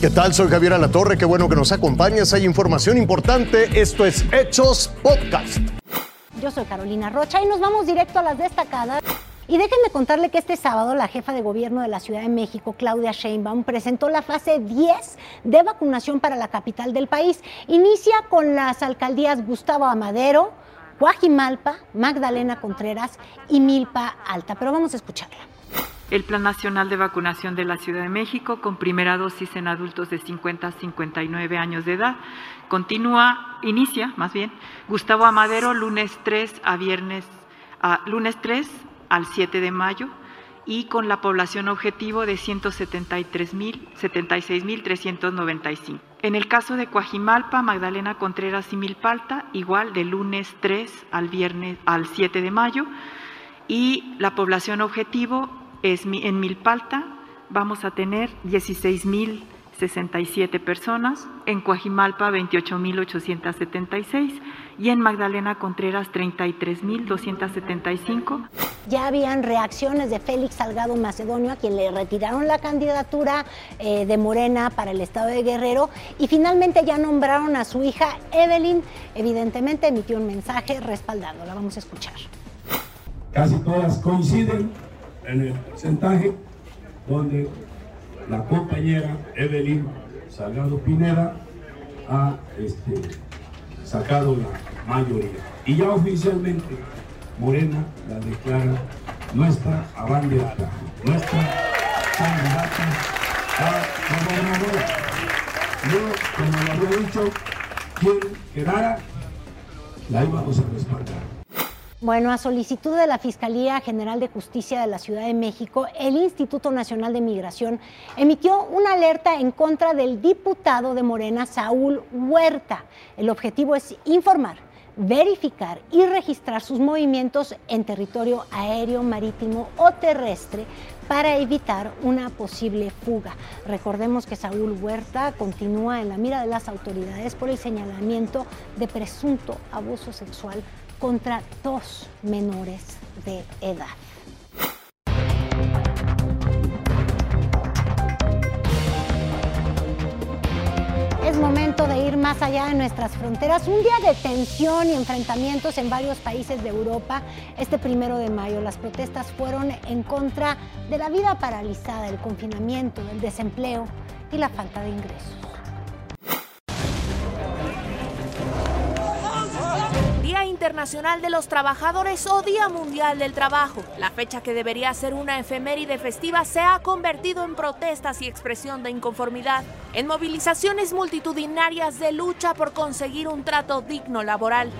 ¿Qué tal? Soy Javier Alatorre, qué bueno que nos acompañas. Hay información importante. Esto es Hechos Podcast. Yo soy Carolina Rocha y nos vamos directo a las destacadas. Y déjenme contarle que este sábado la jefa de gobierno de la Ciudad de México, Claudia Sheinbaum, presentó la fase 10 de vacunación para la capital del país. Inicia con las alcaldías Gustavo Amadero, Guajimalpa, Magdalena Contreras y Milpa Alta. Pero vamos a escucharla el Plan Nacional de Vacunación de la Ciudad de México con primera dosis en adultos de 50 a 59 años de edad. Continúa, inicia más bien, Gustavo Amadero, lunes 3 a viernes, lunes 3 al 7 de mayo y con la población objetivo de 176.395. En el caso de Coajimalpa, Magdalena Contreras y Milpalta, igual de lunes 3 al viernes al 7 de mayo y la población objetivo es en Milpalta vamos a tener 16.067 personas, en Coajimalpa 28.876 y en Magdalena Contreras 33.275. Ya habían reacciones de Félix Salgado Macedonio, a quien le retiraron la candidatura eh, de Morena para el estado de Guerrero, y finalmente ya nombraron a su hija Evelyn. Evidentemente emitió un mensaje respaldando. La vamos a escuchar. Casi todas coinciden en el porcentaje donde la compañera Evelyn Salgado Pineda ha este, sacado la mayoría. Y ya oficialmente Morena la declara nuestra abanderada, nuestra candidata a gobernadora. Yo, como lo había dicho, quien quedara, la íbamos a respaldar. Bueno, a solicitud de la Fiscalía General de Justicia de la Ciudad de México, el Instituto Nacional de Migración emitió una alerta en contra del diputado de Morena, Saúl Huerta. El objetivo es informar, verificar y registrar sus movimientos en territorio aéreo, marítimo o terrestre para evitar una posible fuga. Recordemos que Saúl Huerta continúa en la mira de las autoridades por el señalamiento de presunto abuso sexual contra dos menores de edad. Es momento de ir más allá de nuestras fronteras. Un día de tensión y enfrentamientos en varios países de Europa. Este primero de mayo las protestas fueron en contra de la vida paralizada, el confinamiento, el desempleo y la falta de ingresos. Internacional de los Trabajadores o Día Mundial del Trabajo. La fecha que debería ser una efeméride festiva se ha convertido en protestas y expresión de inconformidad, en movilizaciones multitudinarias de lucha por conseguir un trato digno laboral.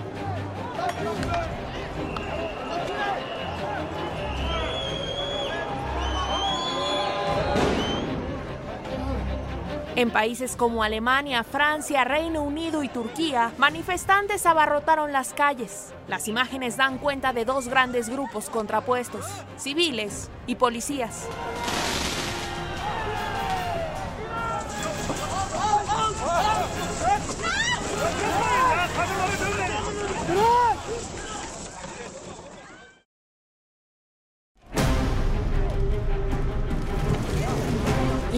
En países como Alemania, Francia, Reino Unido y Turquía, manifestantes abarrotaron las calles. Las imágenes dan cuenta de dos grandes grupos contrapuestos, civiles y policías.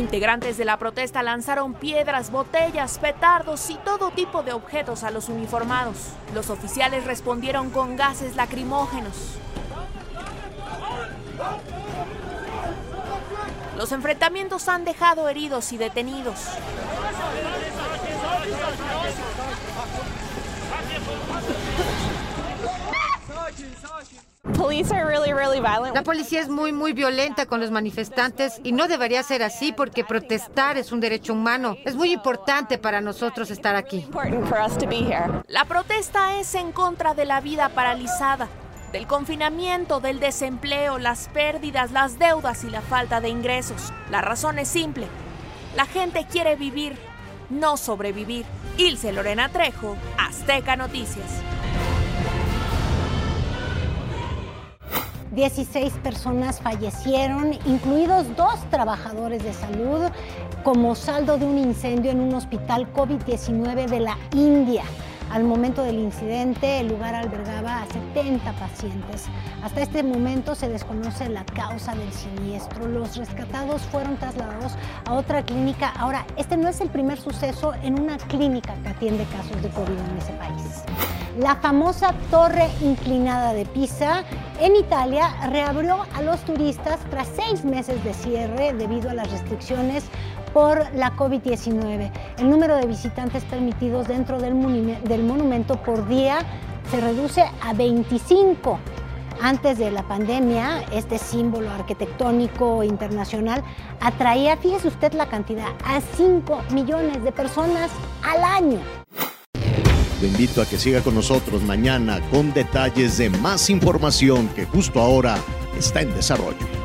Integrantes de la protesta lanzaron piedras, botellas, petardos y todo tipo de objetos a los uniformados. Los oficiales respondieron con gases lacrimógenos. Los enfrentamientos han dejado heridos y detenidos. La policía es muy, muy violenta con los manifestantes y no debería ser así porque protestar es un derecho humano. Es muy importante para nosotros estar aquí. La protesta es en contra de la vida paralizada, del confinamiento, del desempleo, las pérdidas, las deudas y la falta de ingresos. La razón es simple. La gente quiere vivir, no sobrevivir. Ilse Lorena Trejo, Azteca Noticias. 16 personas fallecieron, incluidos dos trabajadores de salud, como saldo de un incendio en un hospital COVID-19 de la India. Al momento del incidente, el lugar albergaba a 70 pacientes. Hasta este momento se desconoce la causa del siniestro. Los rescatados fueron trasladados a otra clínica. Ahora, este no es el primer suceso en una clínica que atiende casos de COVID en ese país. La famosa torre inclinada de Pisa en Italia reabrió a los turistas tras seis meses de cierre debido a las restricciones por la COVID-19. El número de visitantes permitidos dentro del, monumento por día se reduce a 25. Antes de la pandemia, este símbolo arquitectónico internacional atraía, fíjese usted la cantidad, a 5 millones de personas al año. Lo invito a que siga con nosotros mañana con detalles de más información que justo ahora está en desarrollo.